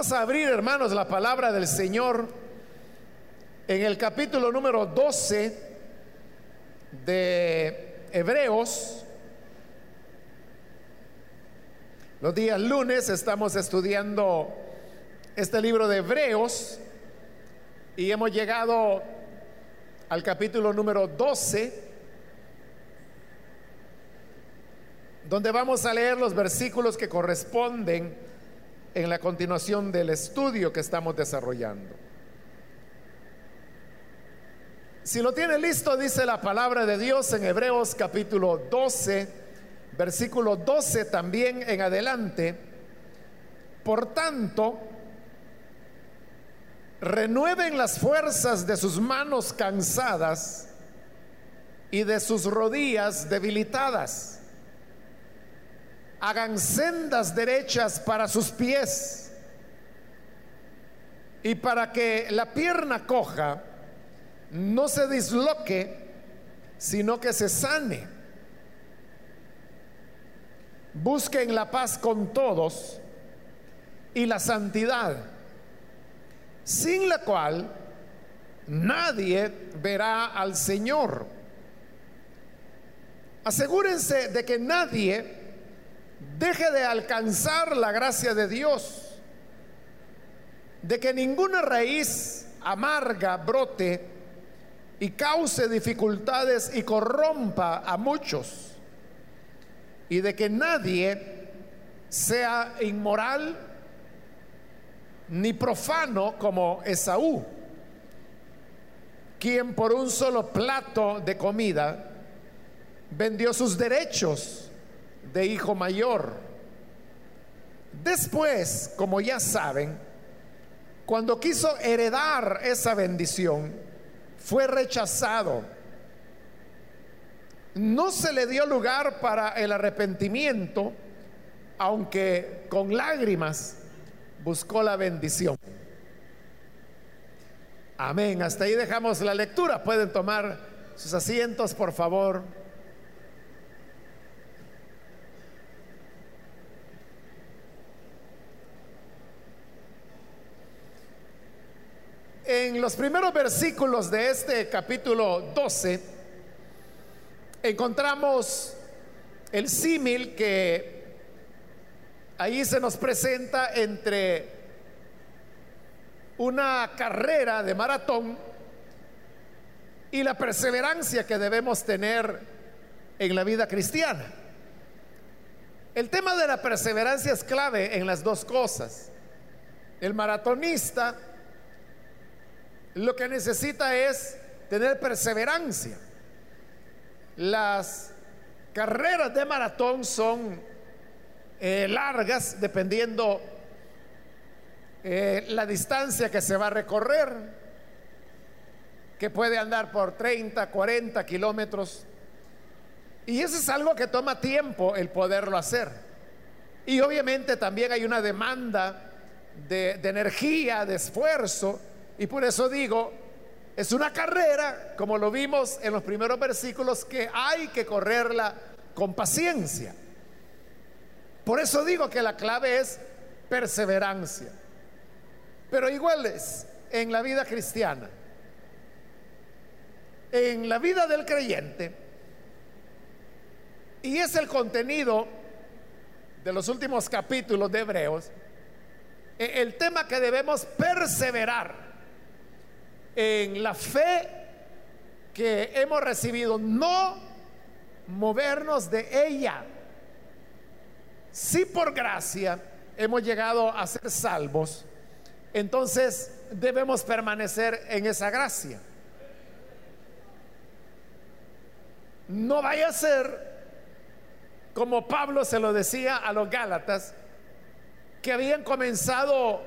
Vamos a abrir, hermanos, la palabra del Señor en el capítulo número 12 de Hebreos. Los días lunes estamos estudiando este libro de Hebreos y hemos llegado al capítulo número 12, donde vamos a leer los versículos que corresponden en la continuación del estudio que estamos desarrollando. Si lo tiene listo, dice la palabra de Dios en Hebreos capítulo 12, versículo 12 también en adelante. Por tanto, renueven las fuerzas de sus manos cansadas y de sus rodillas debilitadas hagan sendas derechas para sus pies y para que la pierna coja no se disloque, sino que se sane. Busquen la paz con todos y la santidad, sin la cual nadie verá al Señor. Asegúrense de que nadie deje de alcanzar la gracia de Dios, de que ninguna raíz amarga brote y cause dificultades y corrompa a muchos, y de que nadie sea inmoral ni profano como Esaú, quien por un solo plato de comida vendió sus derechos de hijo mayor. Después, como ya saben, cuando quiso heredar esa bendición, fue rechazado. No se le dio lugar para el arrepentimiento, aunque con lágrimas buscó la bendición. Amén. Hasta ahí dejamos la lectura. Pueden tomar sus asientos, por favor. En los primeros versículos de este capítulo 12 encontramos el símil que ahí se nos presenta entre una carrera de maratón y la perseverancia que debemos tener en la vida cristiana. El tema de la perseverancia es clave en las dos cosas. El maratonista lo que necesita es tener perseverancia. Las carreras de maratón son eh, largas dependiendo eh, la distancia que se va a recorrer, que puede andar por 30, 40 kilómetros. Y eso es algo que toma tiempo el poderlo hacer. Y obviamente también hay una demanda de, de energía, de esfuerzo y por eso digo, es una carrera, como lo vimos en los primeros versículos, que hay que correrla con paciencia. Por eso digo que la clave es perseverancia. Pero igual es en la vida cristiana. En la vida del creyente. Y es el contenido de los últimos capítulos de Hebreos. E, el tema que debemos perseverar en la fe que hemos recibido, no movernos de ella. Si por gracia hemos llegado a ser salvos, entonces debemos permanecer en esa gracia. No vaya a ser como Pablo se lo decía a los Gálatas, que habían comenzado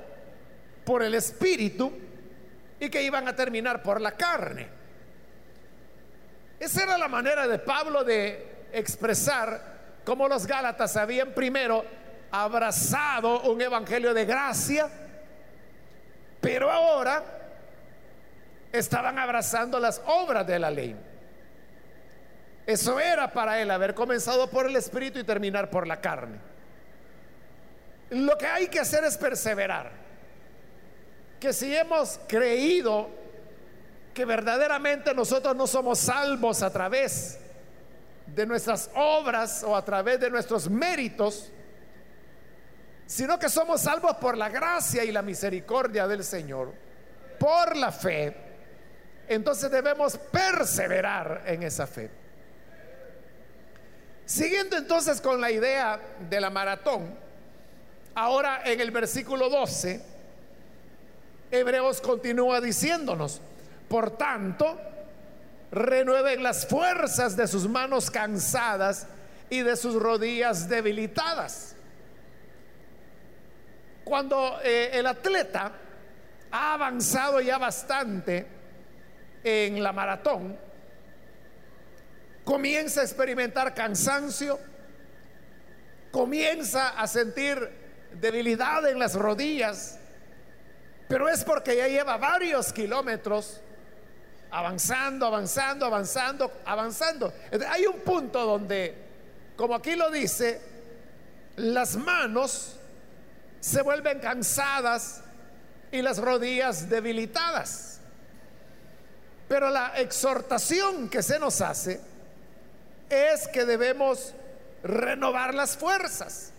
por el Espíritu, y que iban a terminar por la carne. Esa era la manera de Pablo de expresar cómo los Gálatas habían primero abrazado un evangelio de gracia, pero ahora estaban abrazando las obras de la ley. Eso era para él haber comenzado por el Espíritu y terminar por la carne. Lo que hay que hacer es perseverar. Que si hemos creído que verdaderamente nosotros no somos salvos a través de nuestras obras o a través de nuestros méritos, sino que somos salvos por la gracia y la misericordia del Señor, por la fe, entonces debemos perseverar en esa fe. Siguiendo entonces con la idea de la maratón, ahora en el versículo 12, Hebreos continúa diciéndonos, por tanto, renueven las fuerzas de sus manos cansadas y de sus rodillas debilitadas. Cuando eh, el atleta ha avanzado ya bastante en la maratón, comienza a experimentar cansancio, comienza a sentir debilidad en las rodillas, pero es porque ya lleva varios kilómetros avanzando, avanzando, avanzando, avanzando. Hay un punto donde, como aquí lo dice, las manos se vuelven cansadas y las rodillas debilitadas. Pero la exhortación que se nos hace es que debemos renovar las fuerzas.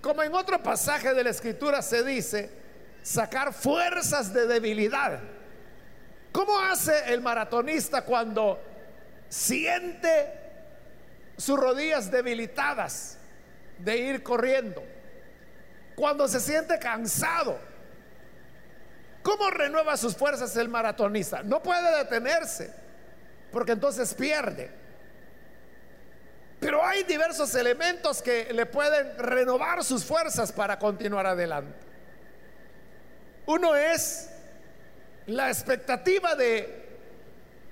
Como en otro pasaje de la escritura se dice, sacar fuerzas de debilidad. ¿Cómo hace el maratonista cuando siente sus rodillas debilitadas? de ir corriendo. Cuando se siente cansado, ¿cómo renueva sus fuerzas el maratonista? No puede detenerse, porque entonces pierde. Pero hay diversos elementos que le pueden renovar sus fuerzas para continuar adelante. Uno es la expectativa de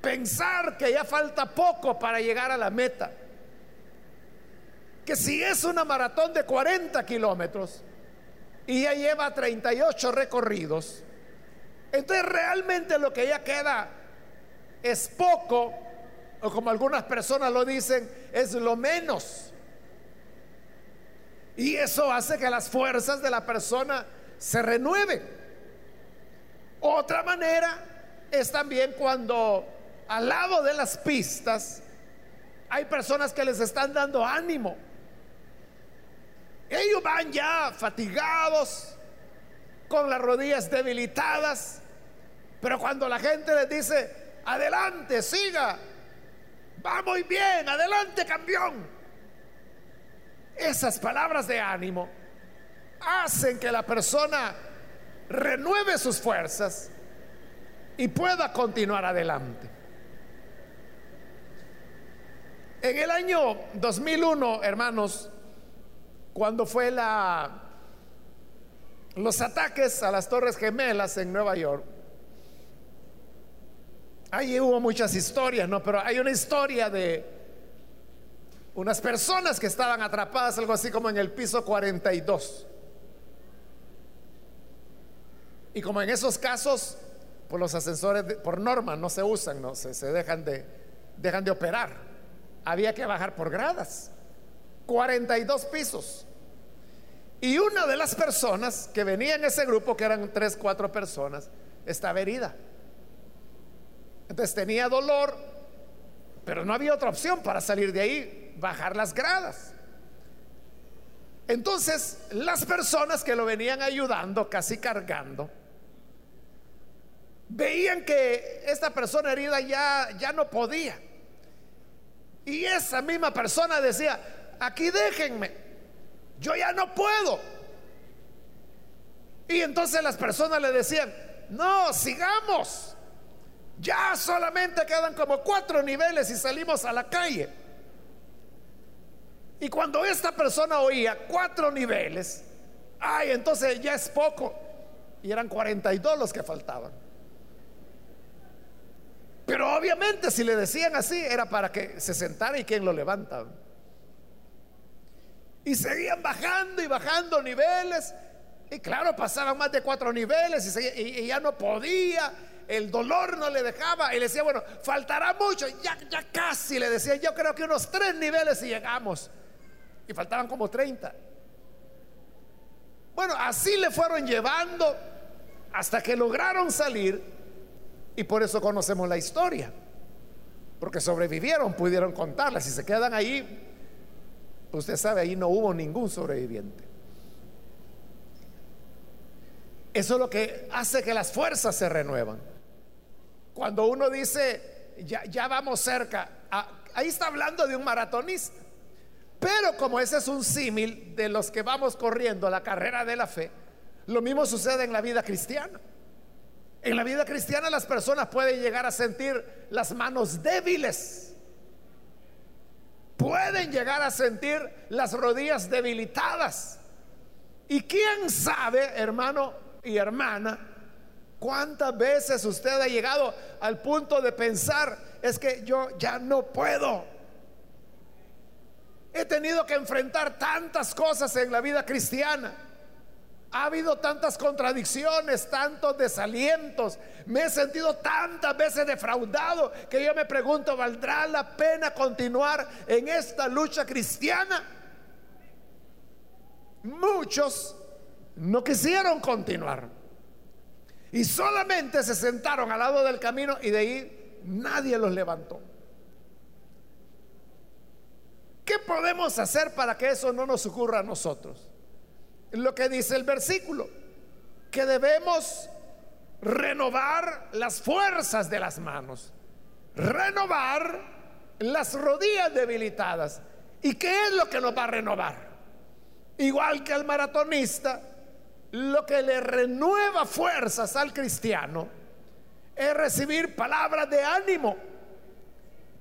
pensar que ya falta poco para llegar a la meta que si es una maratón de 40 kilómetros y ya lleva 38 recorridos, entonces realmente lo que ya queda es poco, o como algunas personas lo dicen, es lo menos. Y eso hace que las fuerzas de la persona se renueven. Otra manera es también cuando al lado de las pistas hay personas que les están dando ánimo ellos van ya fatigados, con las rodillas debilitadas, pero cuando la gente les dice, adelante, siga, va muy bien, adelante, campeón. Esas palabras de ánimo hacen que la persona renueve sus fuerzas y pueda continuar adelante. En el año 2001, hermanos, cuando fue la los ataques a las Torres Gemelas en Nueva York. Ahí hubo muchas historias, ¿no? Pero hay una historia de unas personas que estaban atrapadas, algo así como en el piso 42. Y como en esos casos, pues los ascensores por norma no se usan, no se, dejan, de, dejan de operar. Había que bajar por gradas. 42 pisos. Y una de las personas que venía en ese grupo, que eran tres, cuatro personas, estaba herida. Entonces tenía dolor, pero no había otra opción para salir de ahí, bajar las gradas. Entonces las personas que lo venían ayudando, casi cargando, veían que esta persona herida ya, ya no podía. Y esa misma persona decía, aquí déjenme, yo ya no puedo. Y entonces las personas le decían, no, sigamos. Ya solamente quedan como cuatro niveles y salimos a la calle. Y cuando esta persona oía cuatro niveles, ay, entonces ya es poco. Y eran 42 los que faltaban. Pero obviamente si le decían así era para que se sentara y quien lo levanta. Y seguían bajando y bajando niveles. Y claro, pasaban más de cuatro niveles y, ya no podía. El dolor no le dejaba. Y le decía, bueno, faltará mucho. Ya, ya casi le decía, yo creo que unos tres niveles y llegamos. Y faltaban como 30. Bueno, así le fueron llevando hasta que lograron salir y por eso conocemos la historia. Porque sobrevivieron, pudieron contarla. Si se quedan ahí, usted sabe, ahí no hubo ningún sobreviviente. Eso es lo que hace que las fuerzas se renuevan. Cuando uno dice, ya, vamos cerca, ahí está hablando de un maratonista. Pero como ese es un símil de los que vamos corriendo la carrera de la fe, lo mismo sucede en la vida cristiana. En la vida cristiana las personas pueden llegar a sentir las manos débiles. Pueden llegar a sentir las rodillas debilitadas. Y quién sabe, hermano y hermana, cuántas veces usted ha llegado al punto de pensar, es que yo ya no puedo. He tenido que enfrentar tantas cosas en la vida cristiana. Ha habido tantas contradicciones, tantos desalientos. Me he sentido tantas veces defraudado que yo me pregunto, ¿valdrá la pena continuar en esta lucha cristiana? Muchos no quisieron continuar. Y solamente se sentaron al lado del camino y de ahí nadie los levantó. ¿Qué podemos hacer para que eso no nos ocurra a nosotros? Lo que dice el versículo, que debemos renovar las fuerzas de las manos, renovar las rodillas debilitadas. ¿Y qué es lo que nos va a renovar? Igual que al maratonista, lo que le renueva fuerzas al cristiano es recibir palabras de ánimo,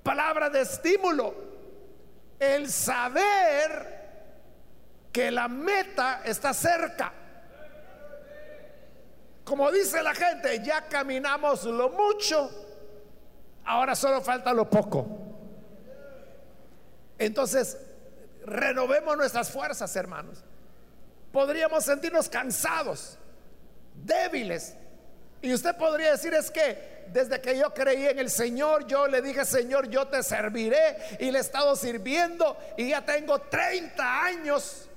palabras de estímulo, el saber que la meta está cerca. Como dice la gente, ya caminamos lo mucho, ahora solo falta lo poco. Entonces, renovemos nuestras fuerzas, hermanos podríamos sentirnos cansados, débiles. Y usted podría decir es que desde que yo creí en el Señor, yo le dije, Señor, yo te serviré y le he estado sirviendo y ya tengo 30 años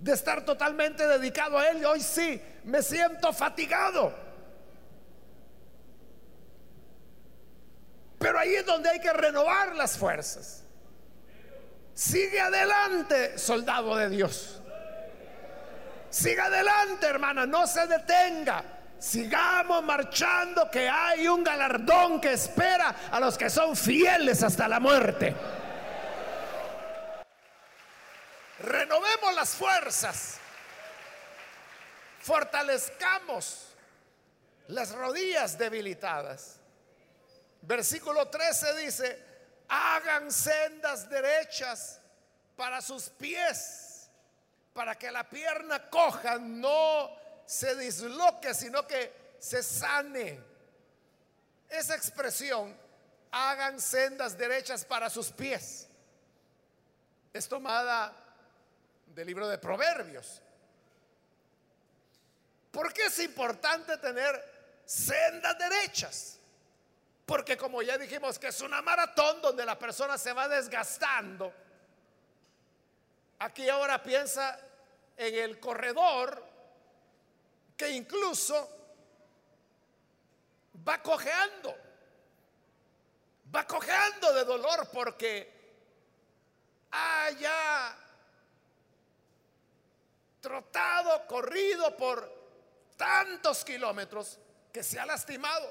de estar totalmente dedicado a Él y hoy sí me siento fatigado. Pero ahí es donde hay que renovar las fuerzas. Sigue adelante, soldado de Dios. Siga adelante, hermana, no se detenga. Sigamos marchando, que hay un galardón que espera a los que son fieles hasta la muerte. Renovemos las fuerzas. Fortalezcamos las rodillas debilitadas. Versículo 13 dice, hagan sendas derechas para sus pies para que la pierna coja no se disloque, sino que se sane. Esa expresión, hagan sendas derechas para sus pies, es tomada del libro de Proverbios. ¿Por qué es importante tener sendas derechas? Porque como ya dijimos que es una maratón donde la persona se va desgastando, Aquí ahora piensa en el corredor que incluso va cojeando, va cojeando de dolor porque haya trotado, corrido por tantos kilómetros que se ha lastimado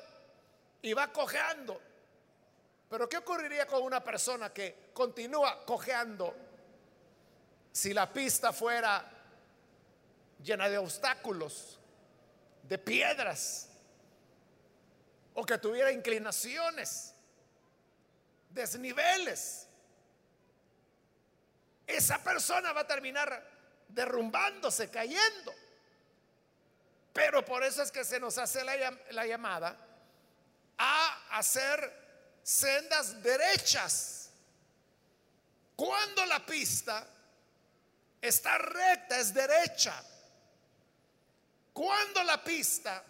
y va cojeando. Pero ¿qué ocurriría con una persona que continúa cojeando si la pista fuera llena de obstáculos, de piedras, o que tuviera inclinaciones, desniveles, esa persona va a terminar derrumbándose, cayendo. Pero por eso es que se nos hace la, la llamada a hacer sendas derechas. Cuando la pista está recta, es derecha. Cuando la pista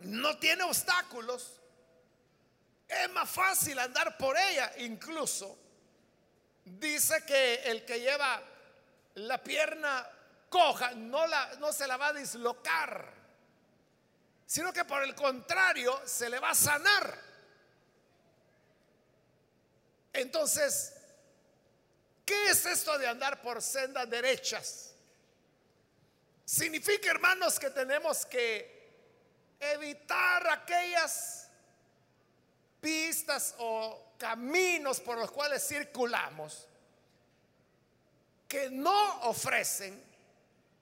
no tiene obstáculos, es más fácil andar por ella. Incluso dice que el que lleva la pierna coja no, la, no se la va a dislocar, sino que por el contrario se le va a sanar. Entonces, ¿qué es esto de andar por sendas derechas? Significa, hermanos, que tenemos que evitar aquellas pistas o caminos por los cuales circulamos que no ofrecen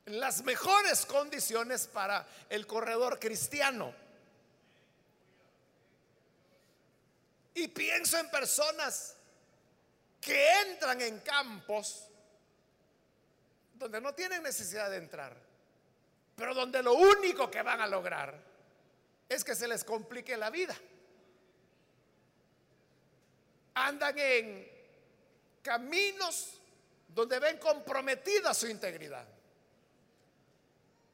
las mejores condiciones para el corredor cristiano. Y pienso en personas que entran en campos donde no tienen necesidad de entrar, pero donde lo único que van a lograr es que se les complique la vida. Andan en caminos donde ven comprometida su integridad.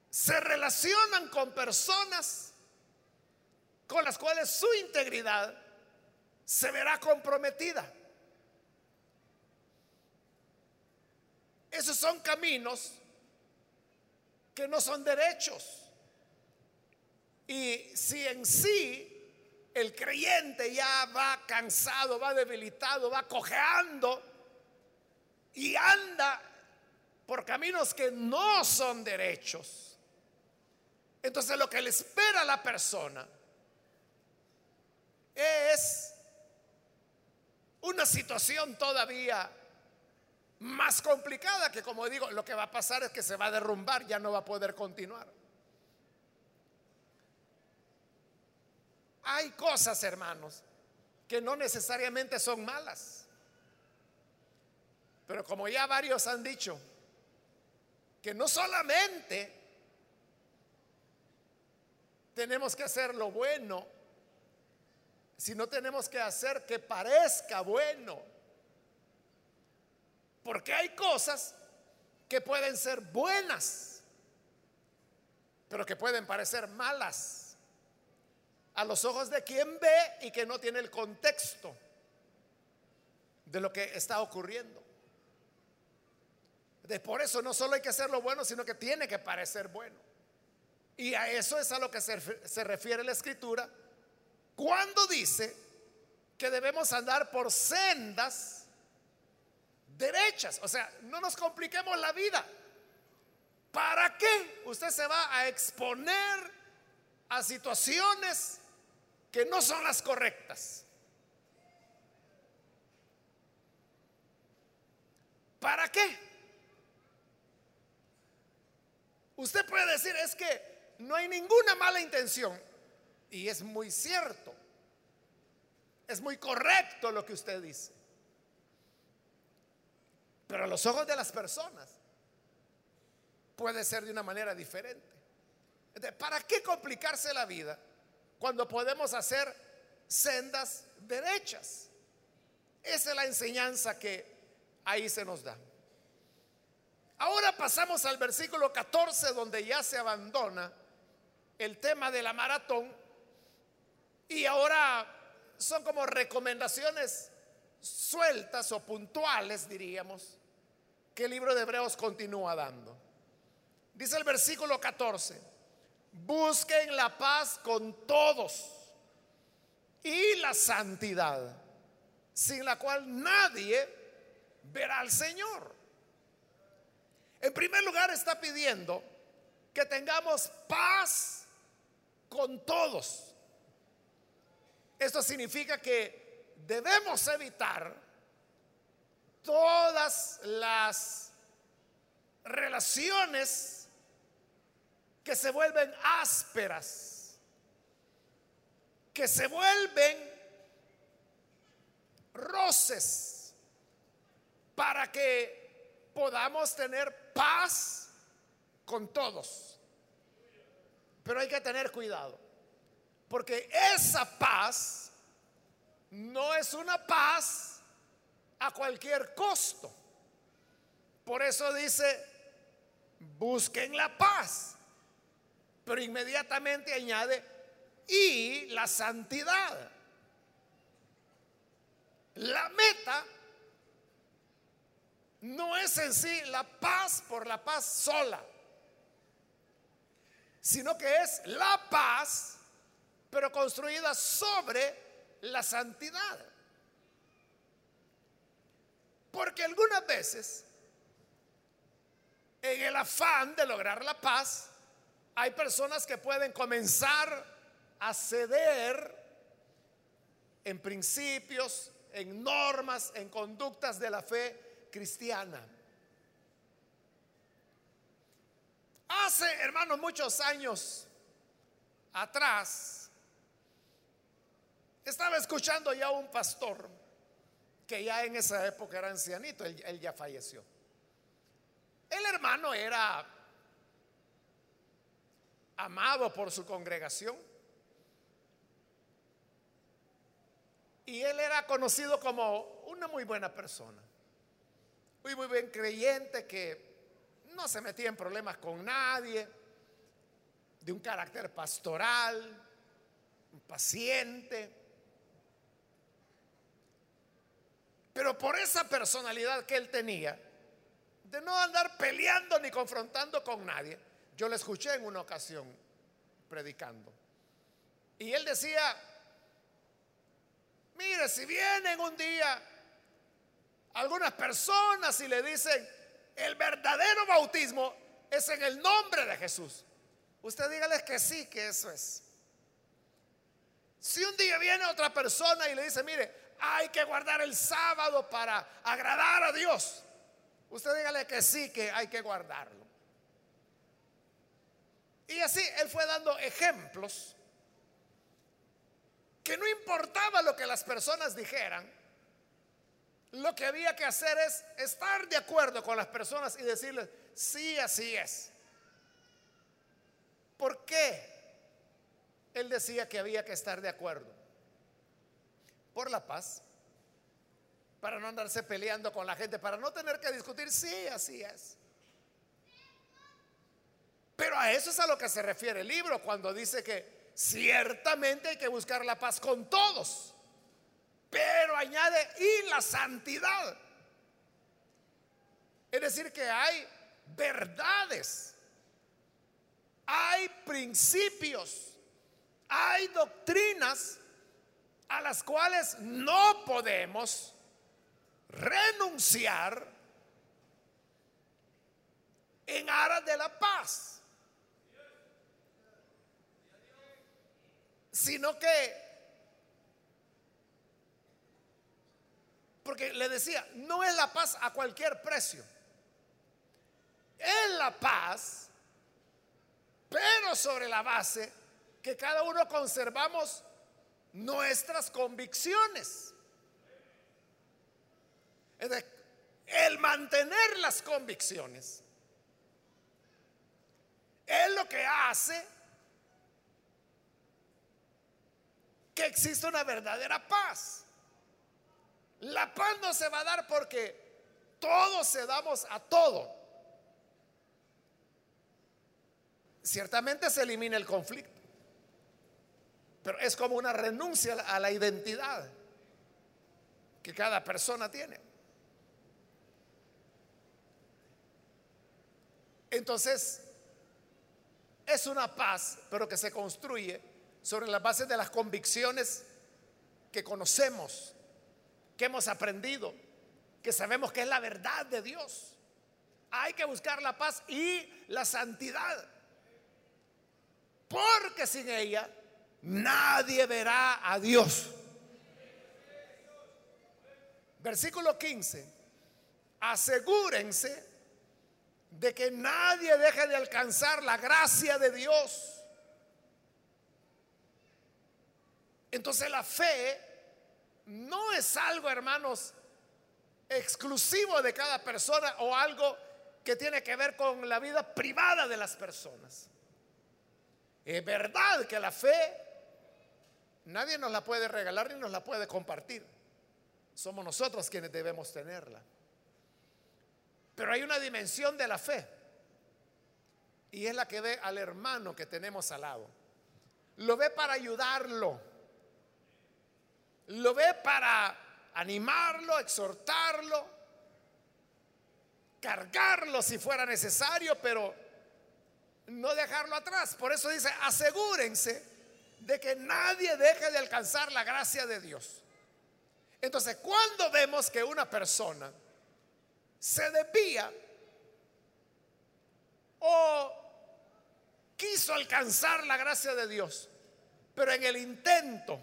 Se relacionan con personas con las cuales su integridad se verá comprometida. Esos son caminos que no son derechos. Y si en sí el creyente ya va cansado, va debilitado, va cojeando y anda por caminos que no son derechos, entonces lo que le espera a la persona es una situación todavía más complicada que como digo, lo que va a pasar es que se va a derrumbar, ya no va a poder continuar. Hay cosas, hermanos, que no necesariamente son malas. Pero como ya varios han dicho, que no solamente tenemos que hacer lo bueno, sino tenemos que hacer que parezca bueno. Porque hay cosas que pueden ser buenas, pero que pueden parecer malas a los ojos de quien ve y que no tiene el contexto de lo que está ocurriendo. De por eso no solo hay que hacer lo bueno, sino que tiene que parecer bueno. Y a eso es a lo que se, se refiere la escritura cuando dice que debemos andar por sendas derechas. O sea, no nos compliquemos la vida. ¿Para qué usted se va a exponer a situaciones que no son las correctas? ¿Para qué? Usted puede decir, es que no hay ninguna mala intención. Y es muy cierto. Es muy correcto lo que usted dice. Pero a los ojos de las personas puede ser de una manera diferente. ¿Para qué complicarse la vida cuando podemos hacer sendas derechas? Esa es la enseñanza que ahí se nos da. Ahora pasamos al versículo 14 donde ya se abandona el tema de la maratón y ahora son como recomendaciones sueltas o puntuales, diríamos, que el libro de Hebreos continúa dando. Dice el versículo 14, busquen la paz con todos y la santidad, sin la cual nadie verá al Señor. En primer lugar está pidiendo que tengamos paz con todos. Esto significa que debemos evitar todas las relaciones que se vuelven ásperas, que se vuelven roces para que podamos tener paz con todos. Pero hay que tener cuidado, porque esa paz no es una paz a cualquier costo. Por eso dice, busquen la paz. Pero inmediatamente añade, y la santidad. La meta no es en sí la paz por la paz sola, sino que es la paz, pero construida sobre la santidad. Porque algunas veces, en el afán de lograr la paz, hay personas que pueden comenzar a ceder en principios, en normas, en conductas de la fe cristiana. Hace, hermanos, muchos años atrás, estaba escuchando ya un pastor que ya en esa época era ancianito, él, ya falleció. El hermano era amado por su congregación. Y él era conocido como una muy buena persona. Muy, muy buen creyente que no se metía en problemas con nadie, de un carácter pastoral, paciente. Pero por esa personalidad que él tenía, de no andar peleando ni confrontando con nadie, yo le escuché en una ocasión predicando. Y él decía, mire, si vienen un día algunas personas y le dicen, el verdadero bautismo es en el nombre de Jesús. Usted dígales que sí, que eso es. Si un día viene otra persona y le dice, mire, hay que guardar el sábado para agradar a Dios, usted dígale que sí, que hay que guardarlo. Y así él fue dando ejemplos que no importaba lo que las personas dijeran, lo que había que hacer es estar de acuerdo con las personas y decirles, sí, así es. ¿Por qué? Él decía que había que estar de acuerdo. Por la paz, para no andarse peleando con la gente, para no tener que discutir, sí, así es. Pero a eso es a lo que se refiere el libro cuando dice que ciertamente hay que buscar la paz con todos pero añade y la santidad. Es decir, que hay verdades, hay principios, hay doctrinas a las cuales no podemos renunciar en aras de la paz, sino que Porque le decía, no es la paz a cualquier precio. Es la paz, pero sobre la base que cada uno conservamos nuestras convicciones. Es el mantener las convicciones es lo que hace que exista una verdadera paz. La paz no se va a dar porque todos se damos a todo. Ciertamente se elimina el conflicto, pero es como una renuncia a la identidad que cada persona tiene. Entonces, es una paz, pero que se construye sobre la base de las convicciones que conocemos que hemos aprendido, que sabemos que es la verdad de Dios. Hay que buscar la paz y la santidad. Porque sin ella nadie verá a Dios. Versículo 15. Asegúrense de que nadie deje de alcanzar la gracia de Dios. Entonces la fe no es algo, hermanos, exclusivo de cada persona o algo que tiene que ver con la vida privada de las personas. Es verdad que la fe nadie nos la puede regalar ni nos la puede compartir. Somos nosotros quienes debemos tenerla. Pero hay una dimensión de la fe y es la que ve al hermano que tenemos al lado. Lo ve para ayudarlo lo ve para animarlo, exhortarlo, cargarlo si fuera necesario, pero no dejarlo atrás. Por eso dice, asegúrense de que nadie deje de alcanzar la gracia de Dios. Entonces, cuando vemos que una persona se desvía o quiso alcanzar la gracia de Dios, pero en el intento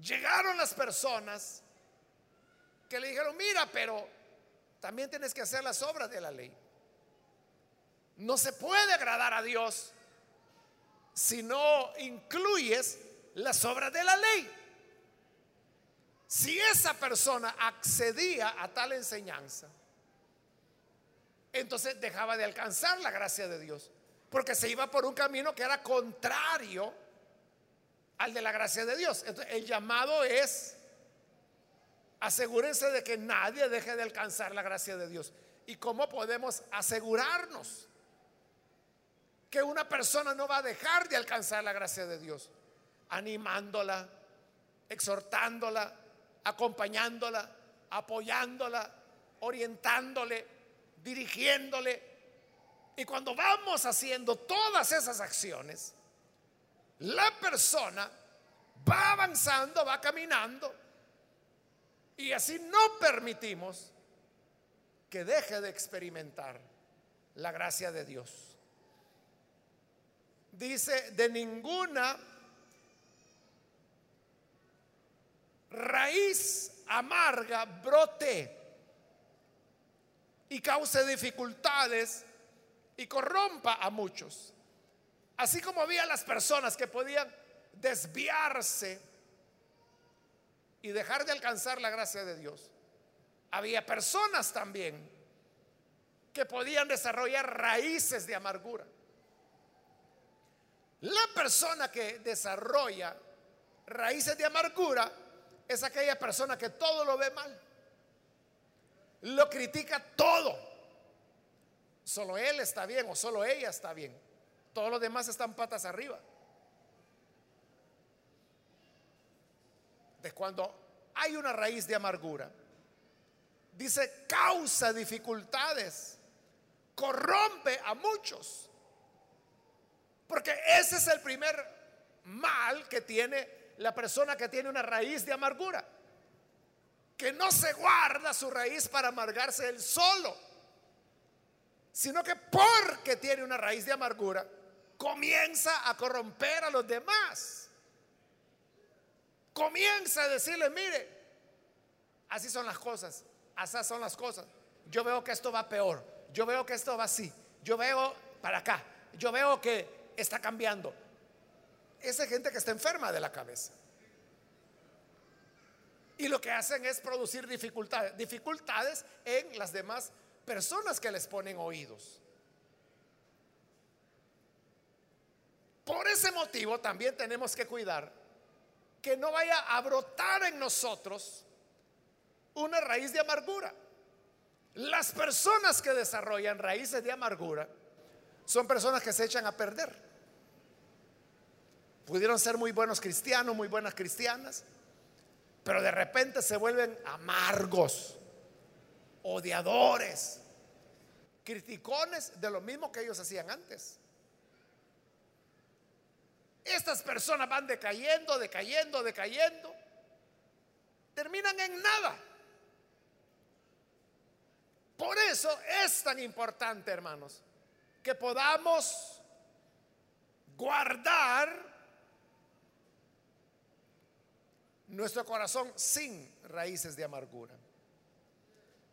llegaron las personas que le dijeron, mira, pero también tienes que hacer las obras de la ley. No se puede agradar a Dios si no incluyes las obras de la ley. Si esa persona accedía a tal enseñanza, entonces dejaba de alcanzar la gracia de Dios, porque se iba por un camino que era contrario al de la gracia de Dios. Entonces, el llamado es Asegúrense de que nadie deje de alcanzar la gracia de Dios. ¿Y cómo podemos asegurarnos que una persona no va a dejar de alcanzar la gracia de Dios? Animándola, exhortándola, acompañándola, apoyándola, orientándole, dirigiéndole. Y cuando vamos haciendo todas esas acciones, la persona va avanzando, va caminando y así no permitimos que deje de experimentar la gracia de Dios. Dice, de ninguna raíz amarga brote y cause dificultades y corrompa a muchos. Así como había las personas que podían desviarse y dejar de alcanzar la gracia de Dios. Había personas también que podían desarrollar raíces de amargura. La persona que desarrolla raíces de amargura es aquella persona que todo lo ve mal. Lo critica todo. Solo él está bien o solo ella está bien. Todos los demás están patas arriba. de cuando hay una raíz de amargura, dice causa dificultades, corrompe a muchos. Porque ese es el primer mal que tiene la persona que tiene una raíz de amargura. Que no se guarda su raíz para amargarse él solo, sino que porque tiene una raíz de amargura, comienza a corromper a los demás comienza a decirle, mire, así son las cosas, así son las cosas. Yo veo que esto va peor, yo veo que esto va así, yo veo para acá, yo veo que está cambiando. Esa gente que está enferma de la cabeza. Y lo que hacen es producir dificultades, dificultades en las demás personas que les ponen oídos. Por ese motivo también tenemos que cuidar que no vaya a brotar en nosotros una raíz de amargura. Las personas que desarrollan raíces de amargura son personas que se echan a perder. Pudieron ser muy buenos cristianos, muy buenas cristianas, pero de repente se vuelven amargos, odiadores, criticones de lo mismo que ellos hacían antes. Estas personas van decayendo, decayendo, decayendo. Terminan en nada. Por eso es tan importante, hermanos, que podamos guardar nuestro corazón sin raíces de amargura.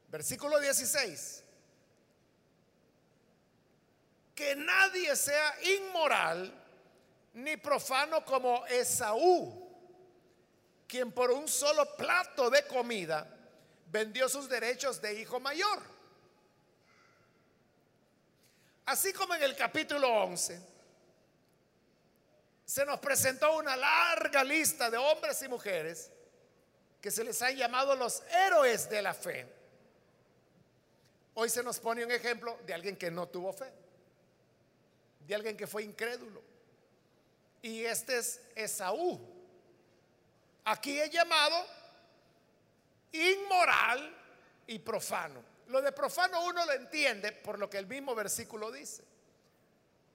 Versículo 16. Que nadie sea inmoral ni profano como Esaú, quien por un solo plato de comida vendió sus derechos de hijo mayor. Así como en el capítulo 11 se nos presentó una larga lista de hombres y mujeres que se les han llamado los héroes de la fe. Hoy se nos pone un ejemplo de alguien que no tuvo fe, de alguien que fue incrédulo y este es Esaú. Aquí es llamado inmoral y profano. Lo de profano uno lo entiende por lo que el mismo versículo dice.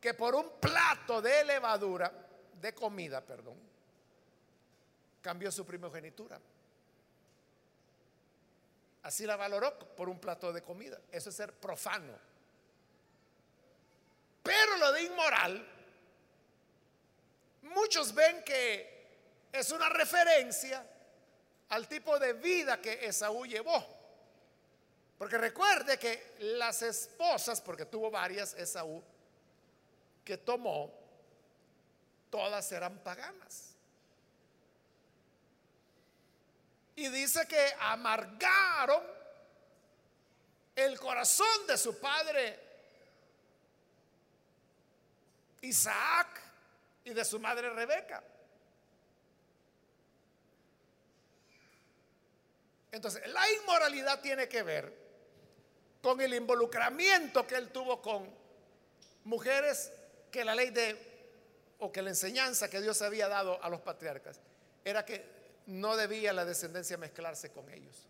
Que por un plato de levadura, de comida, perdón, cambió su primogenitura. Así la valoró por un plato de comida. Eso es ser profano. Pero lo de inmoral, muchos ven que es una referencia al tipo de vida que Esaú llevó. Porque recuerde que las esposas, porque tuvo varias Esaú, que tomó, todas eran paganas. Y dice que amargaron el corazón de su padre Isaac y de su madre Rebeca. Entonces, la inmoralidad tiene que ver con el involucramiento que él tuvo con mujeres que la ley de o que la enseñanza que Dios había dado a los patriarcas era que no debía la descendencia mezclarse con ellos.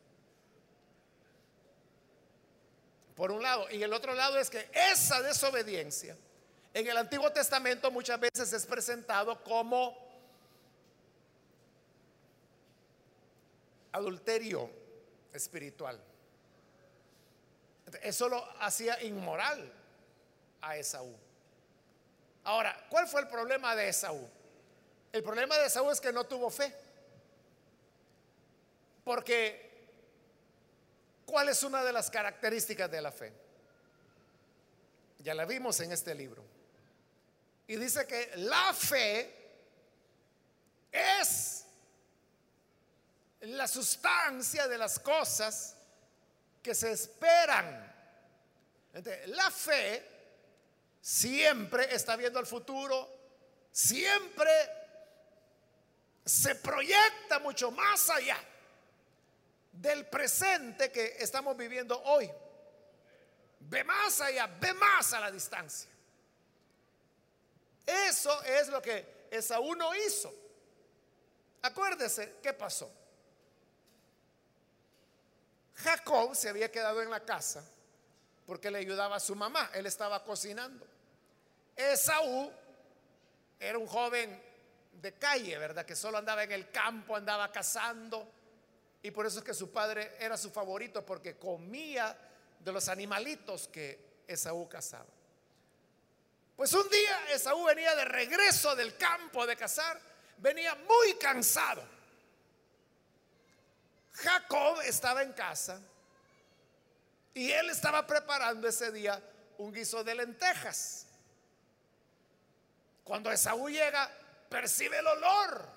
Por un lado, y el otro lado es que esa desobediencia en el Antiguo Testamento muchas veces es presentado como adulterio espiritual. Eso lo hacía inmoral a Esaú. Ahora, ¿cuál fue el problema de Esaú? El problema de Esaú es que no tuvo fe. Porque, ¿cuál es una de las características de la fe? Ya la vimos en este libro. Y dice que la fe es la sustancia de las cosas que se esperan. la fe siempre está viendo al futuro, siempre se proyecta mucho más allá del presente que estamos viviendo hoy. Ve más allá, ve más a la distancia. Eso es lo que Esaú no hizo. Acuérdese, ¿qué pasó? Jacob se había quedado en la casa porque le ayudaba a su mamá, él estaba cocinando. Esaú era un joven de calle, ¿verdad? Que solo andaba en el campo, andaba cazando. Y por eso es que su padre era su favorito, porque comía de los animalitos que Esaú cazaba. Pues un día Esaú venía de regreso del campo de cazar, venía muy cansado. Jacob estaba en casa y él estaba preparando ese día un guiso de lentejas. Cuando Esaú llega, percibe el olor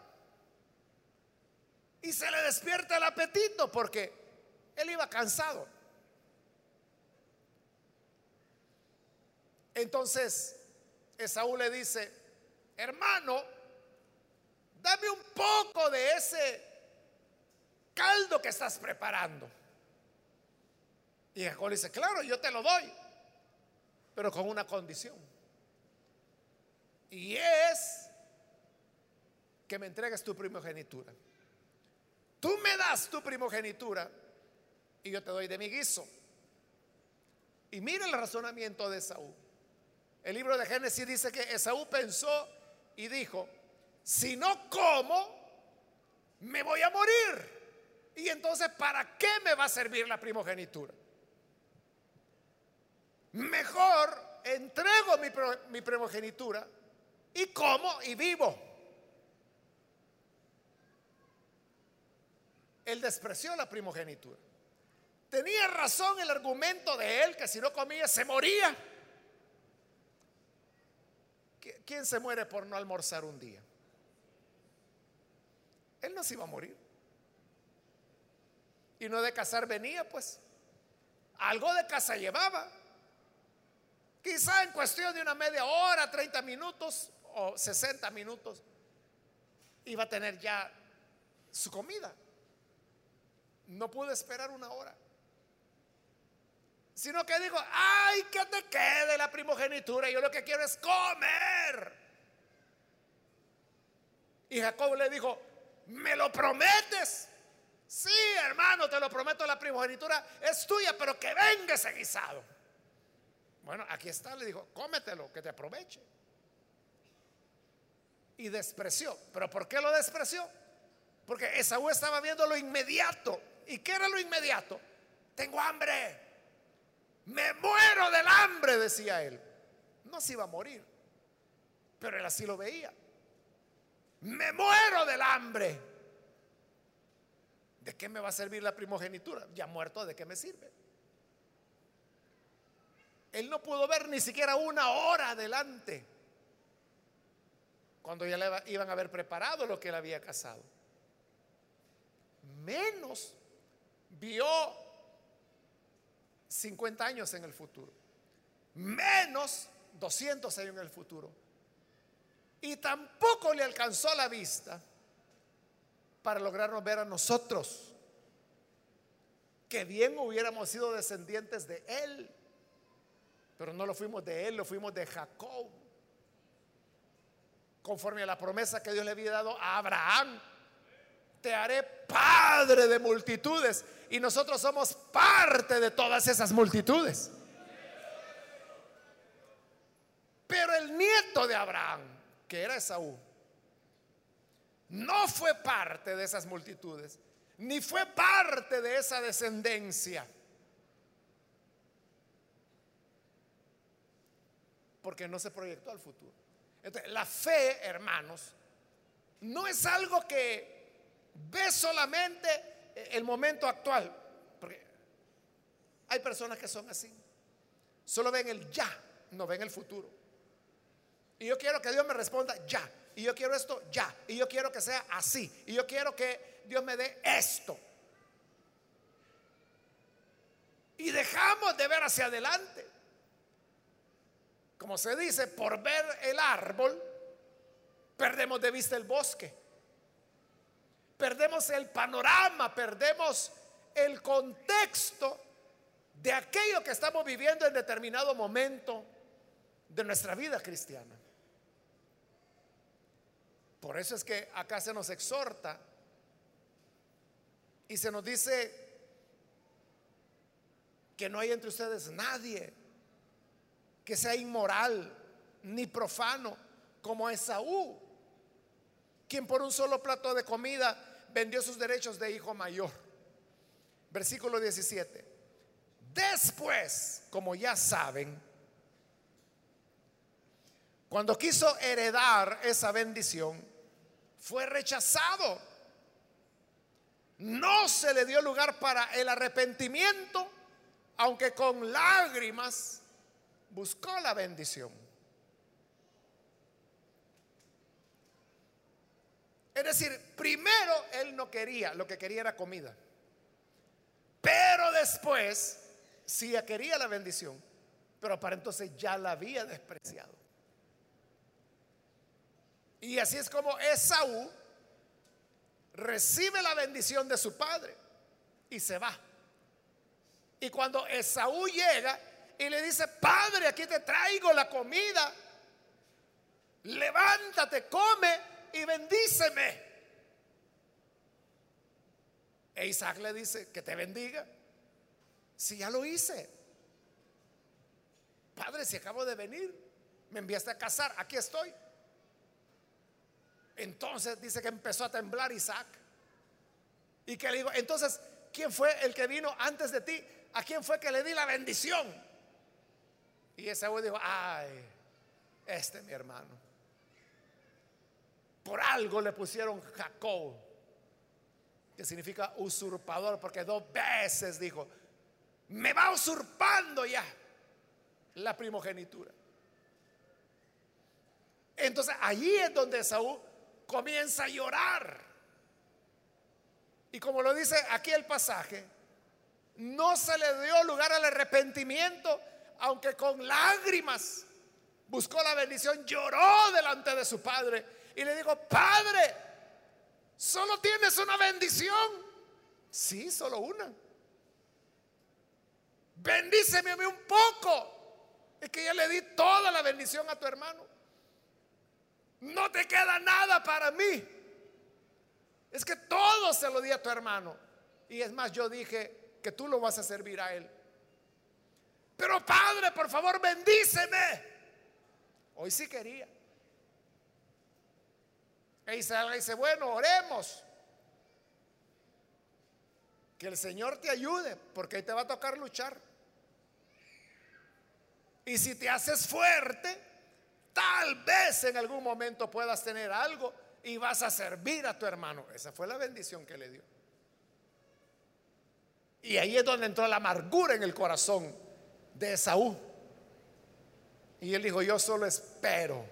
y se le despierta el apetito porque él iba cansado. Entonces Esaú le dice, hermano, dame un poco de ese caldo que estás preparando. Y Jacob dice, claro, yo te lo doy, pero con una condición. Y es que me entregues tu primogenitura. Tú me das tu primogenitura y yo te doy de mi guiso. Y mira el razonamiento de Esaú. El libro de Génesis dice que Esaú pensó y dijo, si no como, me voy a morir. Y entonces, ¿para qué me va a servir la primogenitura? Mejor entrego mi, primogenitura y como y vivo. Él despreció la primogenitura. Tenía razón el argumento de él que si no comía se moría. ¿Quién se muere por no almorzar un día? Él no se iba a morir. Y no de cazar venía, pues. Algo de casa llevaba. Quizá en cuestión de una media hora, 30 minutos o 60 minutos, iba a tener ya su comida. No pudo esperar una hora sino que dijo, ay, que te quede la primogenitura, yo lo que quiero es comer. Y Jacob le dijo, ¿me lo prometes? Sí, hermano, te lo prometo, la primogenitura es tuya, pero que venga ese guisado. Bueno, aquí está, le dijo, cómetelo, que te aproveche. Y despreció. ¿Pero por qué lo despreció? Porque Esaú estaba viendo lo inmediato. ¿Y qué era lo inmediato? Tengo hambre. Me muero del hambre, decía él. No se iba a morir, pero él así lo veía. Me muero del hambre. ¿De qué me va a servir la primogenitura? Ya muerto, ¿de qué me sirve? Él no pudo ver ni siquiera una hora adelante cuando ya le iban a haber preparado lo que él había casado. Menos vio 50 años en el futuro. Menos 200 años en el futuro. Y tampoco le alcanzó la vista para lograrnos ver a nosotros, que bien hubiéramos sido descendientes de él, pero no lo fuimos de él, lo fuimos de Jacob, conforme a la promesa que Dios le había dado a Abraham. Te haré padre de multitudes y nosotros somos parte de todas esas multitudes. Pero el nieto de Abraham, que era Esaú, no fue parte de esas multitudes, ni fue parte de esa descendencia. Porque no se proyectó al futuro. Entonces, la fe, hermanos, no es algo que ve solamente el momento actual. Porque hay personas que son así. Solo ven el ya, no ven el futuro. Y yo quiero que Dios me responda ya. Y yo quiero esto ya. Y yo quiero que sea así. Y yo quiero que Dios me dé esto. Y dejamos de ver hacia adelante. Como se dice, por ver el árbol, perdemos de vista el bosque. Perdemos el panorama, perdemos el contexto de aquello que estamos viviendo en determinado momento de nuestra vida cristiana. Por eso es que acá se nos exhorta y se nos dice que no hay entre ustedes nadie que sea inmoral ni profano como Esaú, quien por un solo plato de comida vendió sus derechos de hijo mayor. Versículo 17. Después, como ya saben, cuando quiso heredar esa bendición, fue rechazado. No se le dio lugar para el arrepentimiento, aunque con lágrimas buscó la bendición. Es decir, primero él no quería, lo que quería era comida. Pero después, sí quería la bendición, pero para entonces ya la había despreciado. Y así es como Esaú recibe la bendición de su padre y se va. Y cuando Esaú llega y le dice, padre, aquí te traigo la comida, levántate, come y bendíceme. E Isaac le dice, que te bendiga. Si ya lo hice. Padre, si acabo de venir, me enviaste a casar, aquí estoy. Entonces dice que empezó a temblar Isaac. Y que le digo, entonces, ¿quién fue el que vino antes de ti? ¿A quién fue que le di la bendición? Y Esaú dijo, ay, este mi hermano. Por algo le pusieron Jacob, que significa usurpador, porque dos veces dijo, me va usurpando ya la primogenitura. Entonces allí es donde Esaú comienza a llorar. Y como lo dice aquí el pasaje, no se le dio lugar al arrepentimiento, aunque con lágrimas buscó la bendición, lloró delante de su padre y le dijo, Padre, solo tienes una bendición. Sí, solo una. Bendíceme un poco. Es que ya le di toda la bendición a tu hermano no te queda nada para mí. Es que todo se lo di a tu hermano. Y es más, yo dije que tú lo vas a servir a él. Pero padre, por favor, bendíceme. Hoy sí quería. E Isaac dice, bueno, oremos. Que el Señor te ayude, porque ahí te va a tocar luchar. Y si te haces fuerte, tal vez en algún momento puedas tener algo y vas a servir a tu hermano. Esa fue la bendición que le dio. Y ahí es donde entró la amargura en el corazón de Esaú. Y él dijo, yo solo espero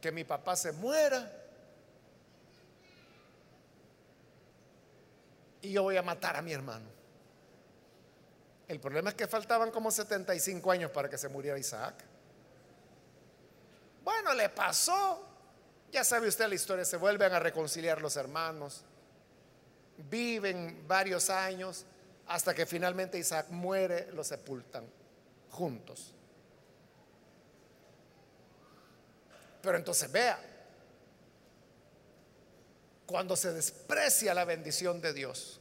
que mi papá se muera y yo voy a matar a mi hermano. El problema es que faltaban como 75 años para que se muriera Isaac. Bueno, le pasó. Ya sabe usted la historia, se vuelven a reconciliar los hermanos. Viven varios años hasta que finalmente Isaac muere, lo sepultan juntos. Pero entonces vea, cuando se desprecia la bendición de Dios,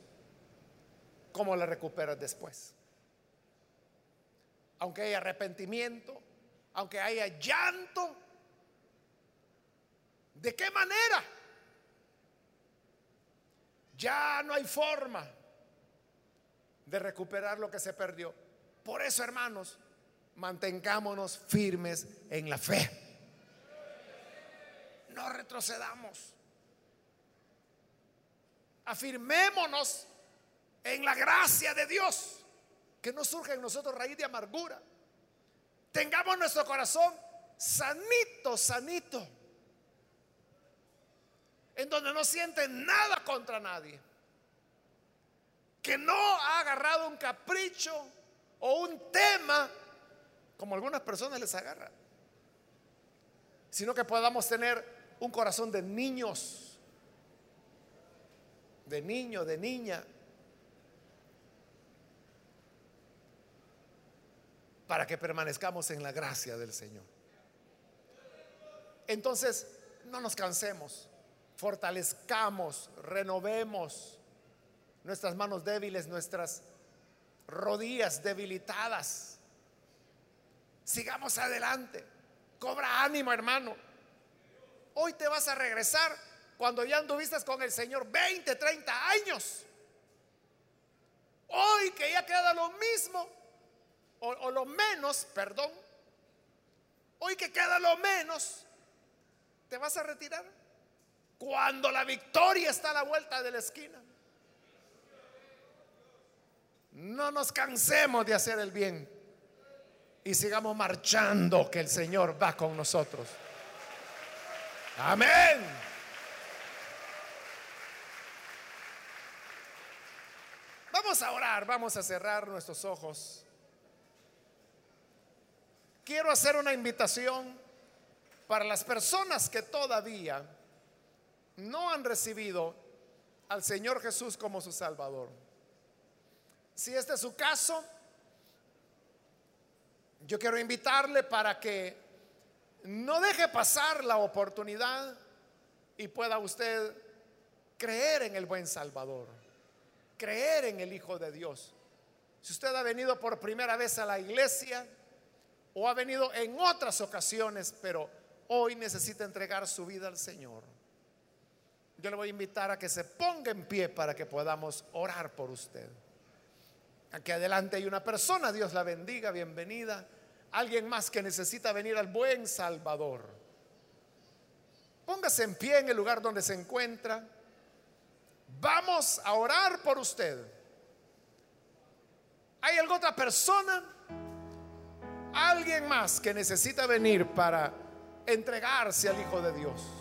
¿cómo la recuperas después? Aunque haya arrepentimiento, aunque haya llanto, ¿de qué manera? Ya no hay forma de recuperar lo que se perdió. Por eso, hermanos, mantengámonos firmes en la fe. No retrocedamos. Afirmémonos en la gracia de Dios. Que no surja en nosotros raíz de amargura. Tengamos nuestro corazón sanito, sanito. En donde no sienten nada contra nadie. Que no ha agarrado un capricho o un tema como algunas personas les agarran, sino que podamos tener un corazón de niños, de niño, de niña, para que permanezcamos en la gracia del Señor. Entonces, no nos cansemos, fortalezcamos, renovemos nuestras manos débiles, nuestras rodillas debilitadas. Sigamos adelante. Cobra ánimo, hermano. Hoy te vas a regresar cuando ya anduviste con el Señor 20, 30 años. Hoy que ya queda lo mismo, o, lo menos, perdón. Hoy que queda lo menos, te vas a retirar. Cuando la victoria está a la vuelta de la esquina. No nos cansemos de hacer el bien y sigamos marchando que el Señor va con nosotros. Amén. Vamos a orar, vamos a cerrar nuestros ojos. Quiero hacer una invitación para las personas que todavía no han recibido al Señor Jesús como su Salvador. Si este es su caso, yo quiero invitarle para que no deje pasar la oportunidad y pueda usted creer en el buen Salvador, creer en el Hijo de Dios. Si usted ha venido por primera vez a la iglesia o ha venido en otras ocasiones, pero hoy necesita entregar su vida al Señor, yo le voy a invitar a que se ponga en pie para que podamos orar por usted. Aquí adelante hay una persona, Dios la bendiga, bienvenida. Alguien más que necesita venir al buen Salvador. Póngase en pie en el lugar donde se encuentra. Vamos a orar por usted. ¿Hay alguna otra persona? Alguien más que necesita venir para entregarse al Hijo de Dios.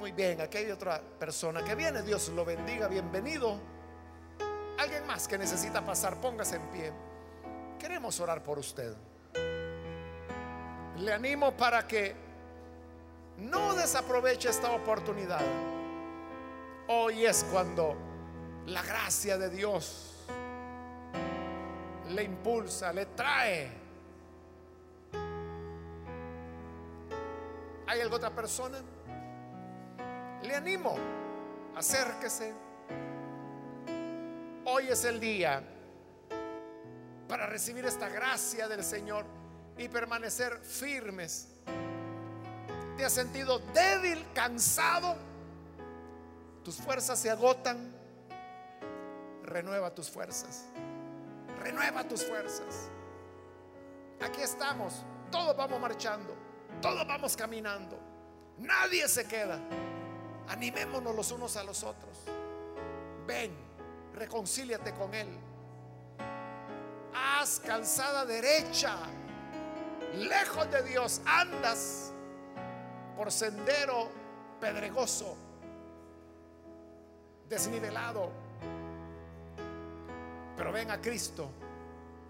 Muy bien, aquí hay otra persona que viene. Dios lo bendiga, bienvenido. Alguien más que necesita pasar, póngase en pie. Queremos orar por usted. Le animo para que no desaproveche esta oportunidad. Hoy es cuando la gracia de Dios le impulsa, le trae. ¿Hay alguna otra persona? Le animo, acérquese hoy es el día para recibir esta gracia del Señor y permanecer firmes. ¿Te has sentido débil, cansado? ¿Tus fuerzas se agotan? Renueva tus fuerzas. Renueva tus fuerzas. Aquí estamos. Todos vamos marchando. Todos vamos caminando. Nadie se queda. Animémonos los unos a los otros. Ven, reconcíliate con Él. Haz calzada derecha. Lejos de Dios andas por sendero pedregoso, desnivelado. Pero ven a Cristo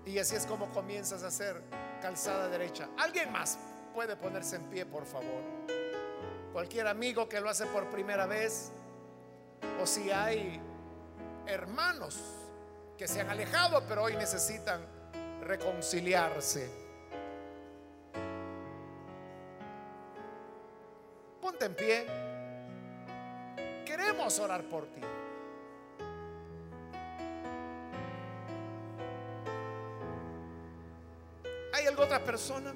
y así es como comienzas a hacer calzada derecha. ¿Alguien más puede ponerse en pie, por favor? Cualquier amigo que lo hace por primera vez o si hay hermanos que se han alejado pero hoy necesitan reconciliarse. Ponte en pie. Queremos orar por ti. ¿Hay alguna otra persona?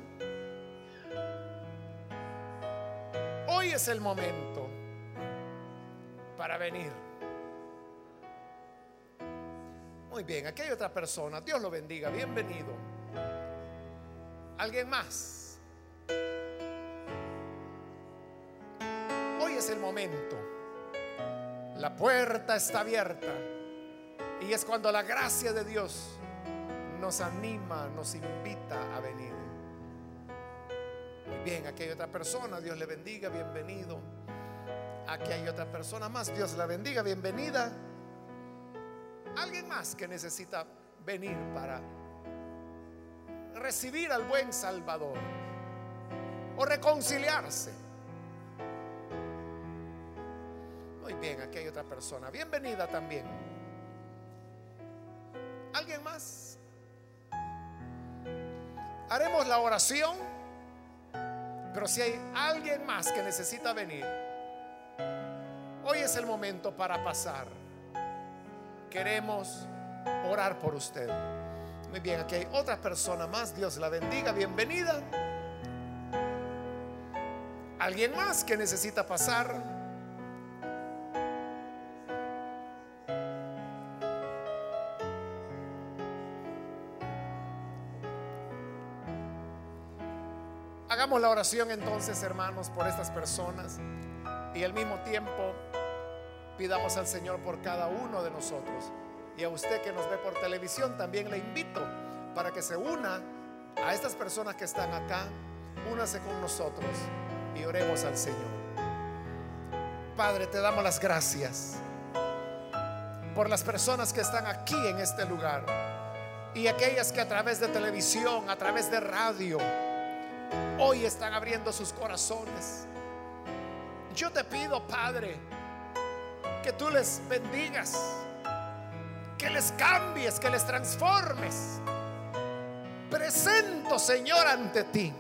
Hoy es el momento para venir. Muy bien, aquí hay otra persona. Dios lo bendiga. Bienvenido. ¿Alguien más? Hoy es el momento. La puerta está abierta. Y es cuando la gracia de Dios nos anima, nos invita a venir. Muy bien, aquí hay otra persona, Dios le bendiga, bienvenido. Aquí hay otra persona más, Dios la bendiga, bienvenida. Alguien más que necesita venir para recibir al buen Salvador o reconciliarse. Muy bien, aquí hay otra persona. Bienvenida también. ¿Alguien más? Haremos la oración, pero si hay alguien más que necesita venir, hoy es el momento para pasar. Queremos orar por usted. Muy bien, aquí hay otra persona más. Dios la bendiga. Bienvenida. ¿Alguien más que necesita pasar? Hagamos la oración entonces, hermanos, por estas personas y al mismo tiempo pidamos al Señor por cada uno de nosotros. Y a usted que nos ve por televisión también le invito para que se una a estas personas que están acá, únase con nosotros y oremos al Señor. Padre, te damos las gracias por las personas que están aquí en este lugar y aquellas que a través de televisión, a través de radio, hoy están abriendo sus corazones. Yo te pido, Padre, que tú les bendigas, que les cambies, que les transformes. Presento, Señor, ante ti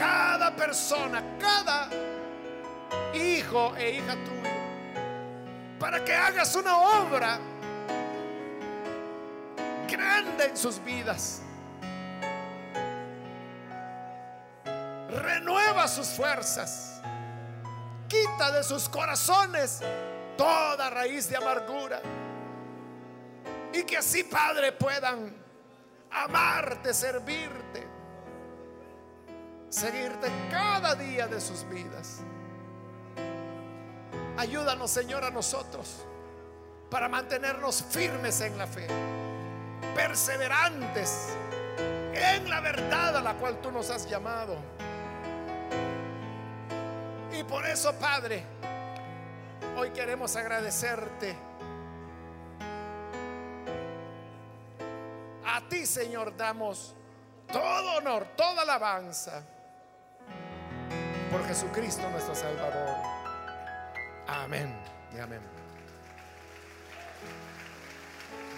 cada persona, cada hijo e hija tuya, para que hagas una obra grande en sus vidas. Renueva sus fuerzas. Quita de sus corazones toda raíz de amargura. Y que así, Padre, puedan amarte, servirte, seguirte cada día de sus vidas. Ayúdanos, Señor, a nosotros para mantenernos firmes en la fe, perseverantes en la verdad a la cual tú nos has llamado. Y por eso, Padre, hoy queremos agradecerte. A ti, Señor, damos todo honor, toda alabanza por Jesucristo nuestro Salvador. Amén y amén.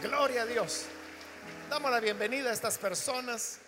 Gloria a Dios. Damos la bienvenida a estas personas.